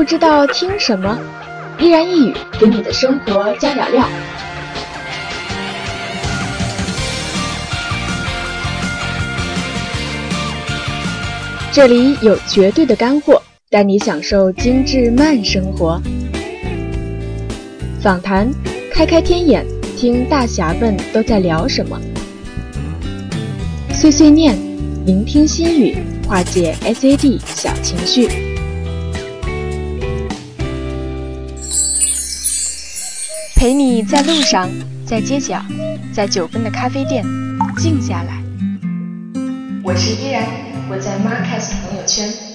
不知道听什么，依然一语给你的生活加点料。这里有绝对的干货，带你享受精致慢生活。访谈，开开天眼，听大侠们都在聊什么。碎碎念，聆听心语，化解 SAD 小情绪。陪你在路上，在街角，在九分的咖啡店，静下来。我是依然，我在 Marcus 朋友圈。